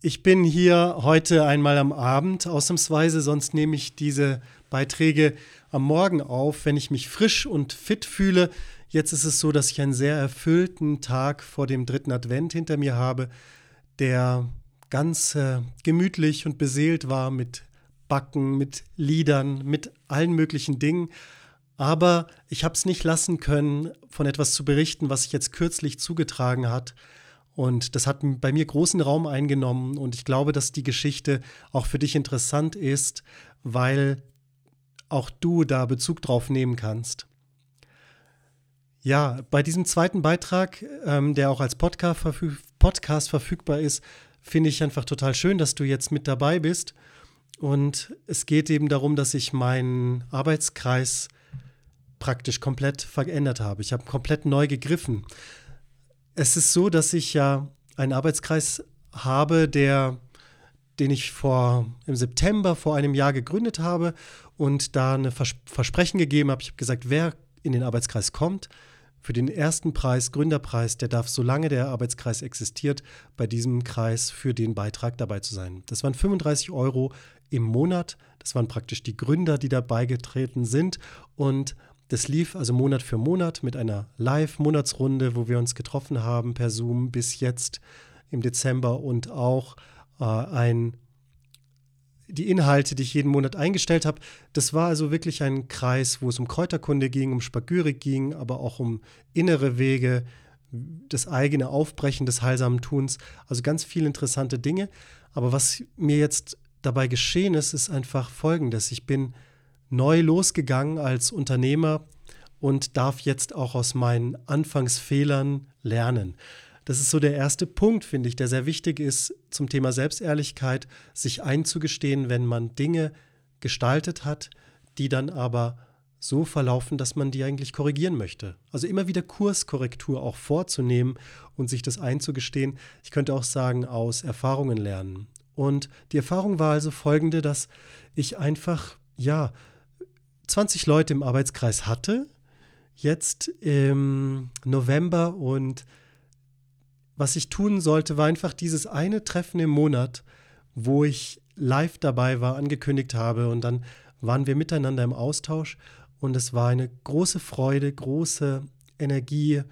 Ich bin hier heute einmal am Abend ausnahmsweise, sonst nehme ich diese Beiträge am Morgen auf, wenn ich mich frisch und fit fühle. Jetzt ist es so, dass ich einen sehr erfüllten Tag vor dem dritten Advent hinter mir habe, der ganz äh, gemütlich und beseelt war mit Backen, mit Liedern, mit allen möglichen Dingen. Aber ich habe es nicht lassen können, von etwas zu berichten, was sich jetzt kürzlich zugetragen hat. Und das hat bei mir großen Raum eingenommen. Und ich glaube, dass die Geschichte auch für dich interessant ist, weil auch du da Bezug drauf nehmen kannst. Ja, bei diesem zweiten Beitrag, ähm, der auch als Podcast, verfüg Podcast verfügbar ist, finde ich einfach total schön, dass du jetzt mit dabei bist. Und es geht eben darum, dass ich meinen Arbeitskreis praktisch komplett verändert habe. Ich habe komplett neu gegriffen. Es ist so, dass ich ja einen Arbeitskreis habe, der, den ich vor im September vor einem Jahr gegründet habe und da eine Vers Versprechen gegeben habe. Ich habe gesagt, wer in den Arbeitskreis kommt, für den ersten Preis, Gründerpreis, der darf, solange der Arbeitskreis existiert, bei diesem Kreis für den Beitrag dabei zu sein. Das waren 35 Euro im Monat. Das waren praktisch die Gründer, die dabei getreten sind. Und das lief also Monat für Monat mit einer Live-Monatsrunde, wo wir uns getroffen haben per Zoom bis jetzt im Dezember und auch äh, ein die Inhalte, die ich jeden Monat eingestellt habe. Das war also wirklich ein Kreis, wo es um Kräuterkunde ging, um Spagyrik ging, aber auch um innere Wege, das eigene Aufbrechen des heilsamen Tuns. Also ganz viele interessante Dinge. Aber was mir jetzt dabei geschehen ist, ist einfach Folgendes. Ich bin neu losgegangen als Unternehmer und darf jetzt auch aus meinen Anfangsfehlern lernen. Das ist so der erste Punkt, finde ich, der sehr wichtig ist zum Thema Selbstehrlichkeit, sich einzugestehen, wenn man Dinge gestaltet hat, die dann aber so verlaufen, dass man die eigentlich korrigieren möchte. Also immer wieder Kurskorrektur auch vorzunehmen und sich das einzugestehen. Ich könnte auch sagen, aus Erfahrungen lernen. Und die Erfahrung war also folgende, dass ich einfach, ja, 20 Leute im Arbeitskreis hatte, jetzt im November und was ich tun sollte, war einfach dieses eine Treffen im Monat, wo ich live dabei war, angekündigt habe und dann waren wir miteinander im Austausch und es war eine große Freude, große Energie,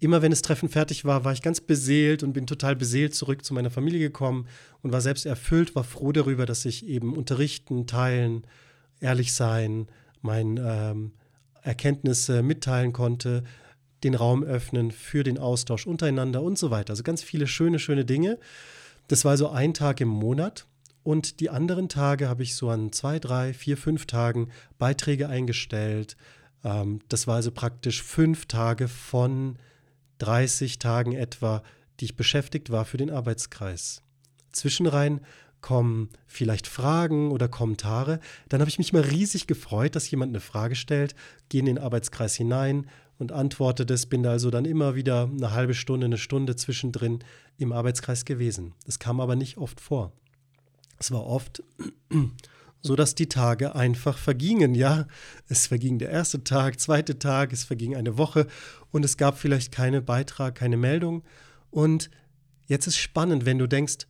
immer wenn das Treffen fertig war, war ich ganz beseelt und bin total beseelt zurück zu meiner Familie gekommen und war selbst erfüllt, war froh darüber, dass ich eben unterrichten, teilen, ehrlich sein, meine ähm, Erkenntnisse mitteilen konnte, den Raum öffnen für den Austausch untereinander und so weiter. Also ganz viele schöne, schöne Dinge. Das war so ein Tag im Monat. Und die anderen Tage habe ich so an zwei, drei, vier, fünf Tagen Beiträge eingestellt. Ähm, das war also praktisch fünf Tage von 30 Tagen etwa, die ich beschäftigt war für den Arbeitskreis. Zwischenrein kommen vielleicht Fragen oder Kommentare. Dann habe ich mich mal riesig gefreut, dass jemand eine Frage stellt, gehe in den Arbeitskreis hinein und antworte das, bin da also dann immer wieder eine halbe Stunde, eine Stunde zwischendrin im Arbeitskreis gewesen. Das kam aber nicht oft vor. Es war oft so dass die Tage einfach vergingen. Ja, es verging der erste Tag, zweite Tag, es verging eine Woche und es gab vielleicht keinen Beitrag, keine Meldung. Und jetzt ist spannend, wenn du denkst,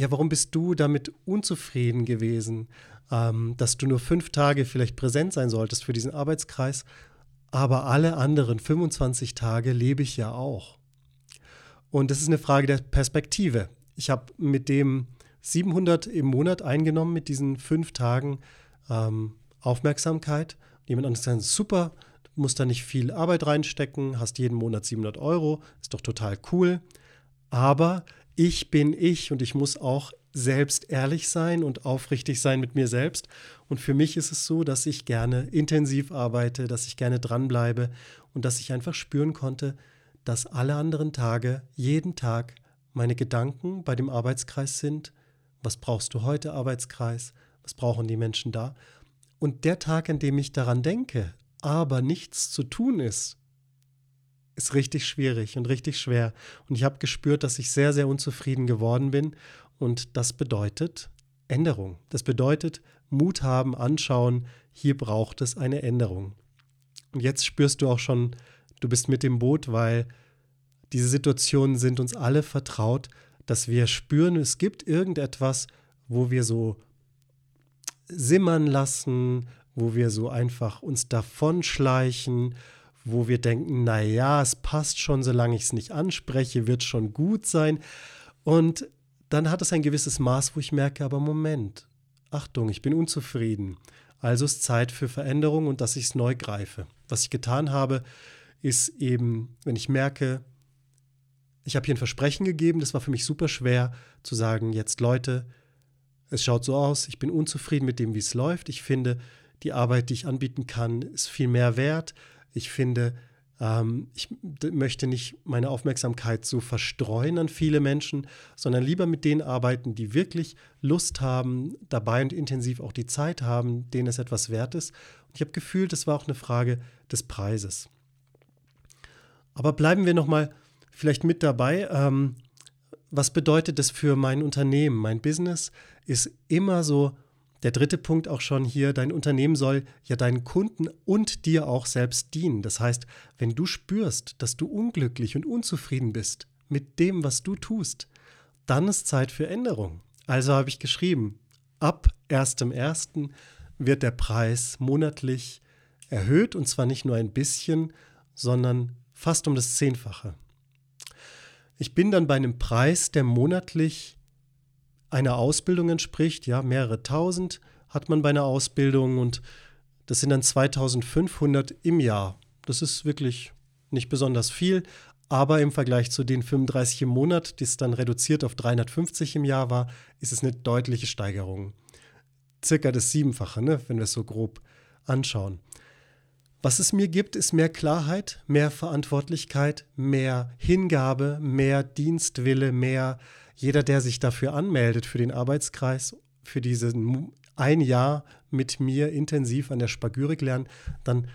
ja, warum bist du damit unzufrieden gewesen, ähm, dass du nur fünf Tage vielleicht präsent sein solltest für diesen Arbeitskreis, aber alle anderen 25 Tage lebe ich ja auch. Und das ist eine Frage der Perspektive. Ich habe mit dem 700 im Monat eingenommen mit diesen fünf Tagen ähm, Aufmerksamkeit. Jemand anderes sagt, super, musst da nicht viel Arbeit reinstecken, hast jeden Monat 700 Euro, ist doch total cool. Aber ich bin ich und ich muss auch selbst ehrlich sein und aufrichtig sein mit mir selbst. Und für mich ist es so, dass ich gerne intensiv arbeite, dass ich gerne dranbleibe und dass ich einfach spüren konnte, dass alle anderen Tage, jeden Tag meine Gedanken bei dem Arbeitskreis sind Was brauchst du heute, Arbeitskreis? Was brauchen die Menschen da? Und der Tag, an dem ich daran denke, aber nichts zu tun ist, ist richtig schwierig und richtig schwer. Und ich habe gespürt, dass ich sehr, sehr unzufrieden geworden bin. Und das bedeutet Änderung. Das bedeutet Mut haben, anschauen, hier braucht es eine Änderung. Und jetzt spürst du auch schon, du bist mit dem Boot, weil diese Situationen sind uns alle vertraut, dass wir spüren, es gibt irgendetwas, wo wir so simmern lassen, wo wir so einfach uns davonschleichen, wo wir denken, naja, es passt schon, solange ich es nicht anspreche, wird schon gut sein. Und dann hat es ein gewisses Maß, wo ich merke, aber Moment, Achtung, ich bin unzufrieden. Also ist Zeit für Veränderung und dass ich es neu greife. Was ich getan habe, ist eben, wenn ich merke, ich habe hier ein Versprechen gegeben, das war für mich super schwer zu sagen, jetzt Leute, es schaut so aus, ich bin unzufrieden mit dem, wie es läuft. Ich finde, die Arbeit, die ich anbieten kann, ist viel mehr wert. Ich finde, ähm, ich möchte nicht meine Aufmerksamkeit so verstreuen an viele Menschen, sondern lieber mit denen arbeiten, die wirklich Lust haben, dabei und intensiv auch die Zeit haben, denen es etwas wert ist. Und ich habe gefühlt, es war auch eine Frage des Preises. Aber bleiben wir nochmal vielleicht mit dabei. Ähm, was bedeutet das für mein Unternehmen? Mein Business ist immer so der dritte Punkt auch schon hier, dein Unternehmen soll ja deinen Kunden und dir auch selbst dienen. Das heißt, wenn du spürst, dass du unglücklich und unzufrieden bist mit dem, was du tust, dann ist Zeit für Änderung. Also habe ich geschrieben, ab 1.1. wird der Preis monatlich erhöht und zwar nicht nur ein bisschen, sondern fast um das Zehnfache. Ich bin dann bei einem Preis, der monatlich einer Ausbildung entspricht. Ja, mehrere tausend hat man bei einer Ausbildung und das sind dann 2500 im Jahr. Das ist wirklich nicht besonders viel, aber im Vergleich zu den 35 im Monat, die es dann reduziert auf 350 im Jahr war, ist es eine deutliche Steigerung. Circa das Siebenfache, ne, wenn wir es so grob anschauen. Was es mir gibt, ist mehr Klarheit, mehr Verantwortlichkeit, mehr Hingabe, mehr Dienstwille, mehr jeder, der sich dafür anmeldet, für den Arbeitskreis, für diesen ein Jahr mit mir intensiv an der Spagyrik lernen, dann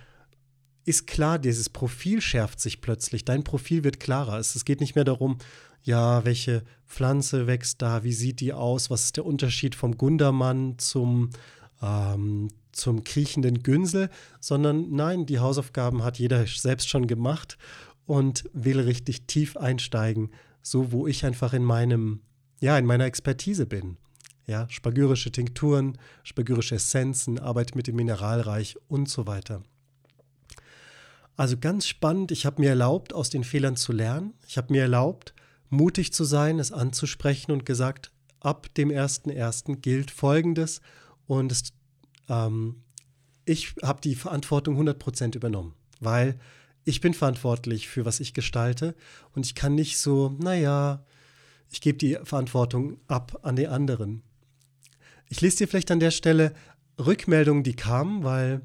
ist klar, dieses Profil schärft sich plötzlich. Dein Profil wird klarer. Es geht nicht mehr darum, ja, welche Pflanze wächst da, wie sieht die aus, was ist der Unterschied vom Gundermann zum, ähm, zum kriechenden Günsel, sondern nein, die Hausaufgaben hat jeder selbst schon gemacht und will richtig tief einsteigen, so wo ich einfach in meinem, ja, in meiner Expertise bin. Ja, spagyrische Tinkturen, spagyrische Essenzen, Arbeit mit dem Mineralreich und so weiter. Also ganz spannend, ich habe mir erlaubt, aus den Fehlern zu lernen. Ich habe mir erlaubt, mutig zu sein, es anzusprechen und gesagt, ab dem 1.1. gilt Folgendes und es, ähm, ich habe die Verantwortung 100% übernommen, weil ich bin verantwortlich für was ich gestalte und ich kann nicht so, naja, ich gebe die Verantwortung ab an die anderen. Ich lese dir vielleicht an der Stelle Rückmeldungen, die kamen, weil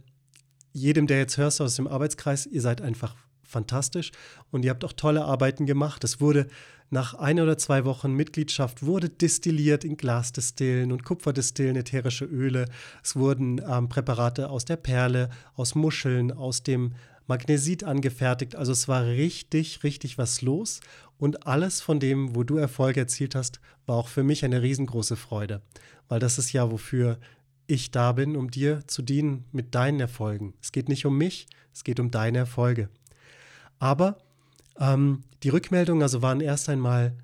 jedem, der jetzt hörst aus dem Arbeitskreis, ihr seid einfach fantastisch und ihr habt auch tolle Arbeiten gemacht. Es wurde nach ein oder zwei Wochen Mitgliedschaft wurde destilliert in Glasdestillen und Kupferdestillen, ätherische Öle. Es wurden ähm, Präparate aus der Perle, aus Muscheln, aus dem Magnesit angefertigt. Also es war richtig, richtig was los. Und alles von dem, wo du Erfolge erzielt hast, war auch für mich eine riesengroße Freude. Weil das ist ja, wofür ich da bin, um dir zu dienen mit deinen Erfolgen. Es geht nicht um mich, es geht um deine Erfolge. Aber ähm, die Rückmeldungen also waren erst einmal,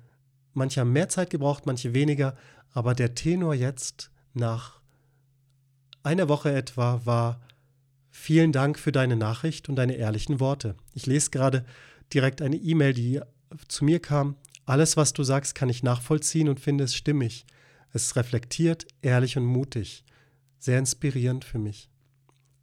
manche haben mehr Zeit gebraucht, manche weniger, aber der Tenor jetzt nach einer Woche etwa war, Vielen Dank für deine Nachricht und deine ehrlichen Worte. Ich lese gerade direkt eine E-Mail, die zu mir kam. Alles, was du sagst, kann ich nachvollziehen und finde es stimmig. Es ist reflektiert, ehrlich und mutig. Sehr inspirierend für mich.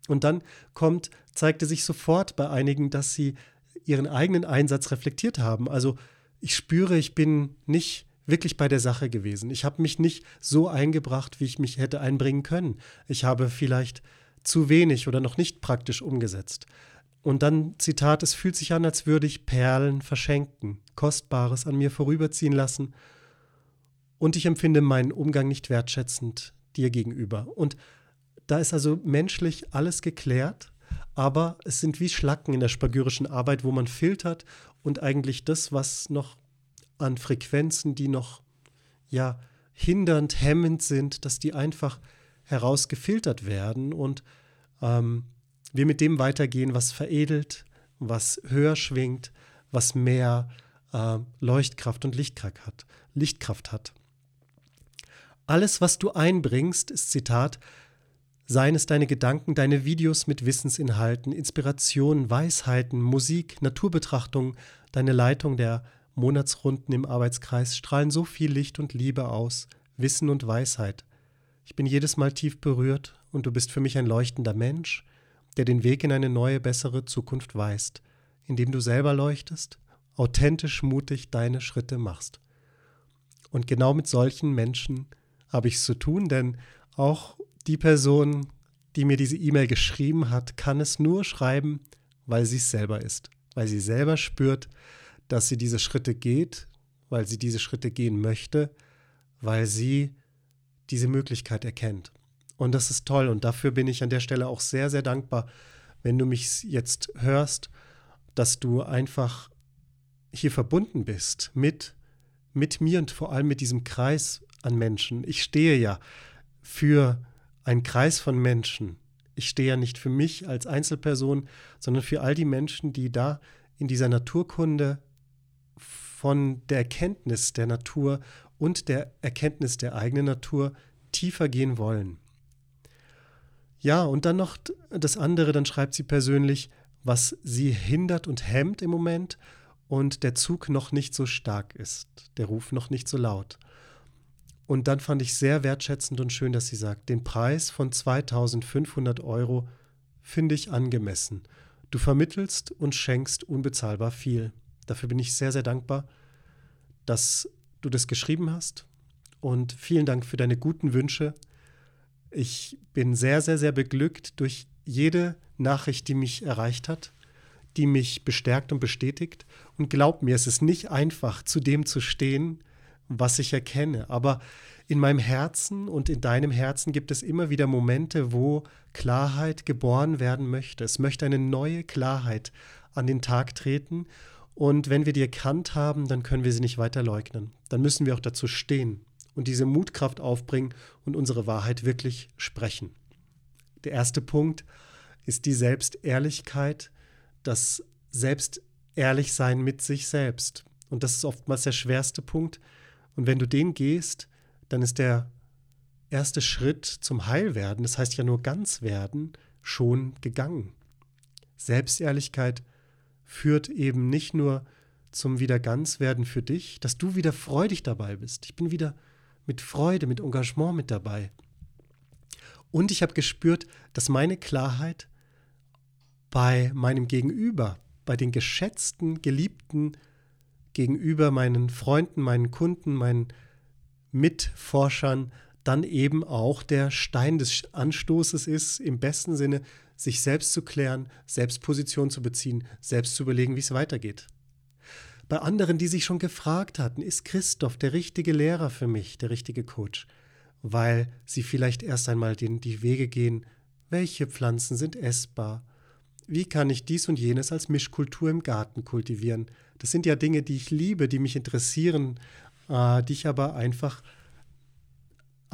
Und dann kommt, zeigte sich sofort bei einigen, dass sie ihren eigenen Einsatz reflektiert haben. Also ich spüre, ich bin nicht wirklich bei der Sache gewesen. Ich habe mich nicht so eingebracht, wie ich mich hätte einbringen können. Ich habe vielleicht zu wenig oder noch nicht praktisch umgesetzt. Und dann, Zitat, es fühlt sich an, als würde ich Perlen verschenken, Kostbares an mir vorüberziehen lassen. und ich empfinde meinen Umgang nicht wertschätzend dir gegenüber. Und da ist also menschlich alles geklärt, aber es sind wie Schlacken in der spagyrischen Arbeit, wo man filtert und eigentlich das, was noch an Frequenzen, die noch ja hindernd, hemmend sind, dass die einfach herausgefiltert werden und ähm, wir mit dem weitergehen, was veredelt, was höher schwingt, was mehr äh, Leuchtkraft und Lichtkraft hat, Lichtkraft hat. Alles, was du einbringst, ist Zitat, seien es deine Gedanken, deine Videos mit Wissensinhalten, Inspirationen, Weisheiten, Musik, Naturbetrachtungen, deine Leitung der Monatsrunden im Arbeitskreis strahlen so viel Licht und Liebe aus, Wissen und Weisheit. Ich bin jedes Mal tief berührt und du bist für mich ein leuchtender Mensch, der den Weg in eine neue, bessere Zukunft weist, indem du selber leuchtest, authentisch mutig deine Schritte machst. Und genau mit solchen Menschen habe ich es zu tun, denn auch die Person, die mir diese E-Mail geschrieben hat, kann es nur schreiben, weil sie es selber ist, weil sie selber spürt, dass sie diese Schritte geht, weil sie diese Schritte gehen möchte, weil sie diese Möglichkeit erkennt. Und das ist toll und dafür bin ich an der Stelle auch sehr, sehr dankbar, wenn du mich jetzt hörst, dass du einfach hier verbunden bist mit, mit mir und vor allem mit diesem Kreis an Menschen. Ich stehe ja für einen Kreis von Menschen. Ich stehe ja nicht für mich als Einzelperson, sondern für all die Menschen, die da in dieser Naturkunde von der Erkenntnis der Natur und der Erkenntnis der eigenen Natur tiefer gehen wollen. Ja, und dann noch das andere, dann schreibt sie persönlich, was sie hindert und hemmt im Moment und der Zug noch nicht so stark ist, der Ruf noch nicht so laut. Und dann fand ich sehr wertschätzend und schön, dass sie sagt, den Preis von 2500 Euro finde ich angemessen. Du vermittelst und schenkst unbezahlbar viel. Dafür bin ich sehr, sehr dankbar, dass du das geschrieben hast. Und vielen Dank für deine guten Wünsche. Ich bin sehr, sehr, sehr beglückt durch jede Nachricht, die mich erreicht hat, die mich bestärkt und bestätigt. Und glaub mir, es ist nicht einfach, zu dem zu stehen, was ich erkenne. Aber in meinem Herzen und in deinem Herzen gibt es immer wieder Momente, wo Klarheit geboren werden möchte. Es möchte eine neue Klarheit an den Tag treten. Und wenn wir die erkannt haben, dann können wir sie nicht weiter leugnen. Dann müssen wir auch dazu stehen und diese Mutkraft aufbringen und unsere Wahrheit wirklich sprechen. Der erste Punkt ist die Selbstehrlichkeit, das Selbstehrlichsein mit sich selbst. Und das ist oftmals der schwerste Punkt, und wenn du den gehst, dann ist der erste Schritt zum Heilwerden, das heißt ja nur ganz werden, schon gegangen. Selbstehrlichkeit führt eben nicht nur zum wieder ganz werden für dich, dass du wieder freudig dabei bist. Ich bin wieder mit Freude, mit Engagement mit dabei. Und ich habe gespürt, dass meine Klarheit bei meinem Gegenüber, bei den geschätzten, geliebten gegenüber meinen Freunden, meinen Kunden, meinen Mitforschern dann eben auch der Stein des Anstoßes ist, im besten Sinne, sich selbst zu klären, selbst Position zu beziehen, selbst zu überlegen, wie es weitergeht. Bei anderen, die sich schon gefragt hatten, ist Christoph der richtige Lehrer für mich, der richtige Coach, weil sie vielleicht erst einmal den, die Wege gehen, welche Pflanzen sind essbar, wie kann ich dies und jenes als Mischkultur im Garten kultivieren, das sind ja Dinge, die ich liebe, die mich interessieren, äh, die ich aber einfach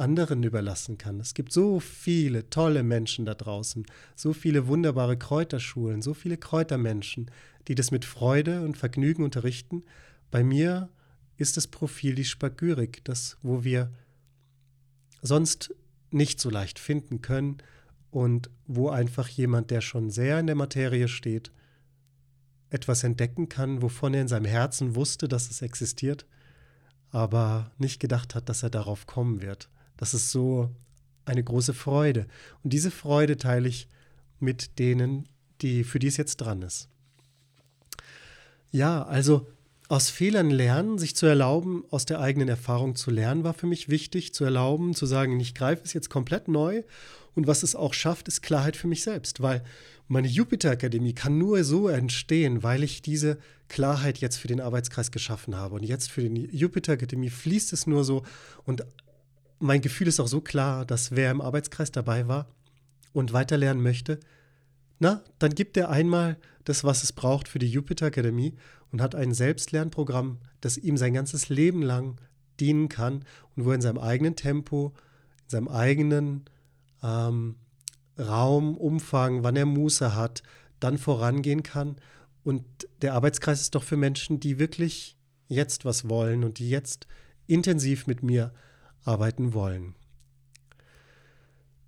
anderen überlassen kann. Es gibt so viele tolle Menschen da draußen, so viele wunderbare Kräuterschulen, so viele Kräutermenschen, die das mit Freude und Vergnügen unterrichten. Bei mir ist das Profil die Spagyrik, das, wo wir sonst nicht so leicht finden können und wo einfach jemand, der schon sehr in der Materie steht, etwas entdecken kann, wovon er in seinem Herzen wusste, dass es existiert, aber nicht gedacht hat, dass er darauf kommen wird. Das ist so eine große Freude. Und diese Freude teile ich mit denen, die, für die es jetzt dran ist. Ja, also aus Fehlern lernen, sich zu erlauben, aus der eigenen Erfahrung zu lernen, war für mich wichtig, zu erlauben, zu sagen, ich greife es jetzt komplett neu Und was es auch schafft, ist Klarheit für mich selbst, weil meine Jupiter-Akademie kann nur so entstehen, weil ich diese Klarheit jetzt für den Arbeitskreis geschaffen habe. Und jetzt für die Jupiter-Akademie fließt es nur so. Und mein Gefühl ist auch so klar, dass wer im Arbeitskreis dabei war und weiterlernen möchte, na, dann gibt er einmal das, was es braucht für die Jupiter Akademie und hat ein Selbstlernprogramm, das ihm sein ganzes Leben lang dienen kann und wo er in seinem eigenen Tempo, in seinem eigenen ähm, Raum, Umfang, wann er Muße hat, dann vorangehen kann. Und der Arbeitskreis ist doch für Menschen, die wirklich jetzt was wollen und die jetzt intensiv mit mir arbeiten wollen.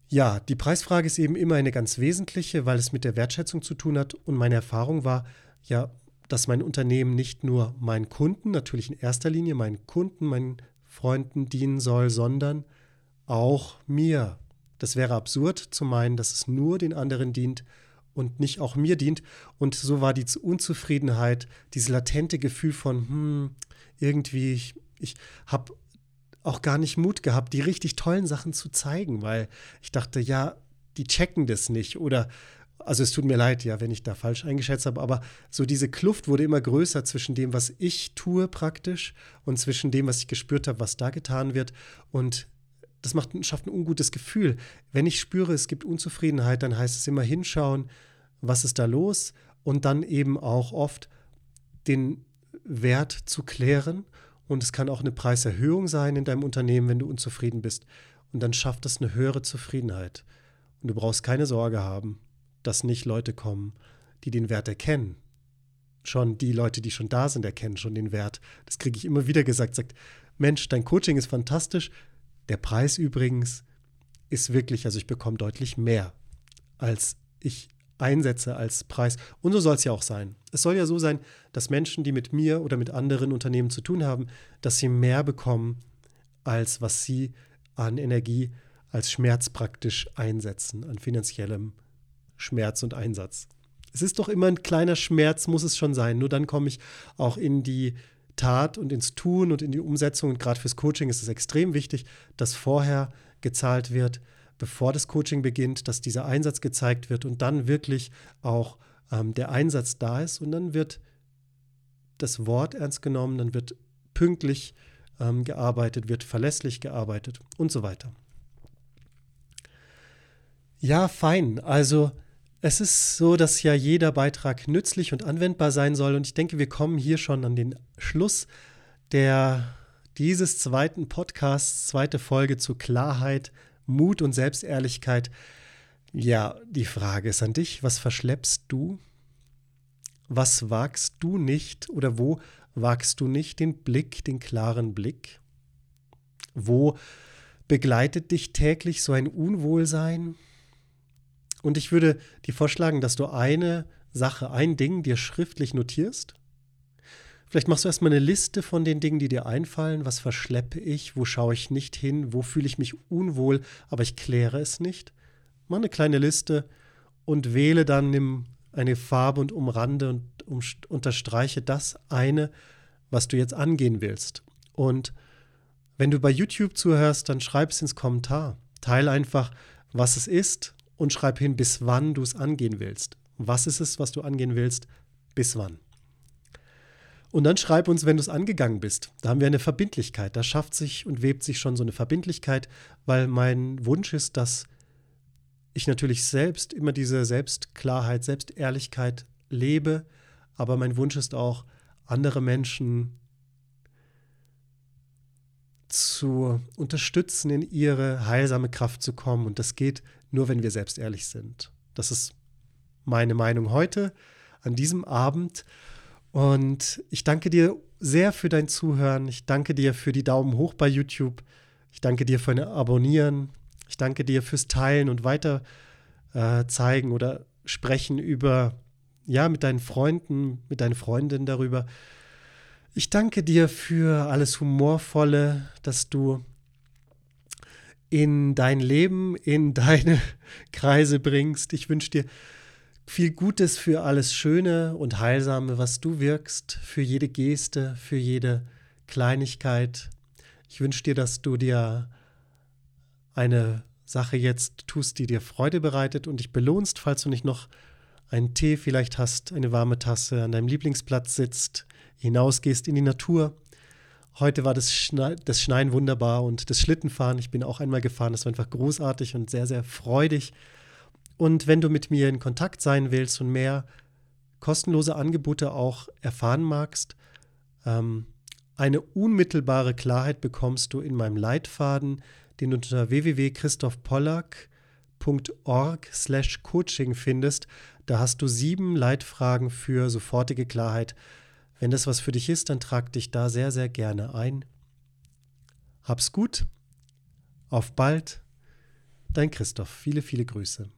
Ja, die Preisfrage ist eben immer eine ganz wesentliche, weil es mit der Wertschätzung zu tun hat. Und meine Erfahrung war ja, dass mein Unternehmen nicht nur meinen Kunden, natürlich in erster Linie meinen Kunden, meinen Freunden dienen soll, sondern auch mir. Das wäre absurd zu meinen, dass es nur den anderen dient und nicht auch mir dient. Und so war die Unzufriedenheit, dieses latente Gefühl von, hm, irgendwie, ich, ich habe auch gar nicht Mut gehabt, die richtig tollen Sachen zu zeigen, weil ich dachte, ja, die checken das nicht. Oder also es tut mir leid, ja, wenn ich da falsch eingeschätzt habe, aber so diese Kluft wurde immer größer zwischen dem, was ich tue praktisch und zwischen dem, was ich gespürt habe, was da getan wird. Und das macht, schafft ein ungutes Gefühl. Wenn ich spüre, es gibt Unzufriedenheit, dann heißt es immer hinschauen, was ist da los? Und dann eben auch oft den Wert zu klären und es kann auch eine Preiserhöhung sein in deinem Unternehmen, wenn du unzufrieden bist. Und dann schafft das eine höhere Zufriedenheit. Und du brauchst keine Sorge haben, dass nicht Leute kommen, die den Wert erkennen. Schon die Leute, die schon da sind, erkennen schon den Wert. Das kriege ich immer wieder gesagt. Sagt, Mensch, dein Coaching ist fantastisch. Der Preis übrigens ist wirklich, also ich bekomme deutlich mehr, als ich einsetze als Preis. Und so soll es ja auch sein. Es soll ja so sein, dass Menschen, die mit mir oder mit anderen Unternehmen zu tun haben, dass sie mehr bekommen, als was sie an Energie als Schmerz praktisch einsetzen, an finanziellem Schmerz und Einsatz. Es ist doch immer ein kleiner Schmerz, muss es schon sein. Nur dann komme ich auch in die Tat und ins Tun und in die Umsetzung. Und gerade fürs Coaching ist es extrem wichtig, dass vorher gezahlt wird, bevor das Coaching beginnt, dass dieser Einsatz gezeigt wird und dann wirklich auch ähm, der Einsatz da ist und dann wird das Wort ernst genommen, dann wird pünktlich ähm, gearbeitet, wird verlässlich gearbeitet und so weiter. Ja, fein. Also es ist so, dass ja jeder Beitrag nützlich und anwendbar sein soll und ich denke, wir kommen hier schon an den Schluss der dieses zweiten Podcasts, zweite Folge zu Klarheit, Mut und Selbstehrlichkeit. Ja, die Frage ist an dich, was verschleppst du? Was wagst du nicht oder wo wagst du nicht den Blick, den klaren Blick? Wo begleitet dich täglich so ein Unwohlsein? Und ich würde dir vorschlagen, dass du eine Sache, ein Ding dir schriftlich notierst Vielleicht machst du erstmal eine Liste von den Dingen, die dir einfallen. Was verschleppe ich? Wo schaue ich nicht hin? Wo fühle ich mich unwohl, aber ich kläre es nicht? Mach eine kleine Liste und wähle dann eine Farbe und umrande und um, unterstreiche das eine, was du jetzt angehen willst. Und wenn du bei YouTube zuhörst, dann schreib es ins Kommentar. Teil einfach, was es ist und schreib hin, bis wann du es angehen willst. Was ist es, was du angehen willst? Bis wann? Und dann schreib uns, wenn du es angegangen bist. Da haben wir eine Verbindlichkeit. Da schafft sich und webt sich schon so eine Verbindlichkeit, weil mein Wunsch ist, dass ich natürlich selbst immer diese Selbstklarheit, Selbstehrlichkeit lebe. Aber mein Wunsch ist auch, andere Menschen zu unterstützen, in ihre heilsame Kraft zu kommen. Und das geht nur, wenn wir selbst ehrlich sind. Das ist meine Meinung heute, an diesem Abend. Und ich danke dir sehr für dein Zuhören. Ich danke dir für die Daumen hoch bei YouTube. Ich danke dir für ein Abonnieren. Ich danke dir fürs Teilen und weiter äh, zeigen oder sprechen über, ja, mit deinen Freunden, mit deinen Freundinnen darüber. Ich danke dir für alles Humorvolle, dass du in dein Leben, in deine Kreise bringst. Ich wünsche dir viel Gutes für alles Schöne und Heilsame, was du wirkst, für jede Geste, für jede Kleinigkeit. Ich wünsche dir, dass du dir eine Sache jetzt tust, die dir Freude bereitet und dich belohnst, falls du nicht noch einen Tee vielleicht hast, eine warme Tasse, an deinem Lieblingsplatz sitzt, hinausgehst in die Natur. Heute war das, Schne das Schneien wunderbar und das Schlittenfahren, ich bin auch einmal gefahren, das war einfach großartig und sehr, sehr freudig. Und wenn du mit mir in Kontakt sein willst und mehr kostenlose Angebote auch erfahren magst, ähm, eine unmittelbare Klarheit bekommst du in meinem Leitfaden, den du unter www.christophpollack.org slash coaching findest. Da hast du sieben Leitfragen für sofortige Klarheit. Wenn das was für dich ist, dann trag dich da sehr, sehr gerne ein. Hab's gut. Auf bald. Dein Christoph. Viele, viele Grüße.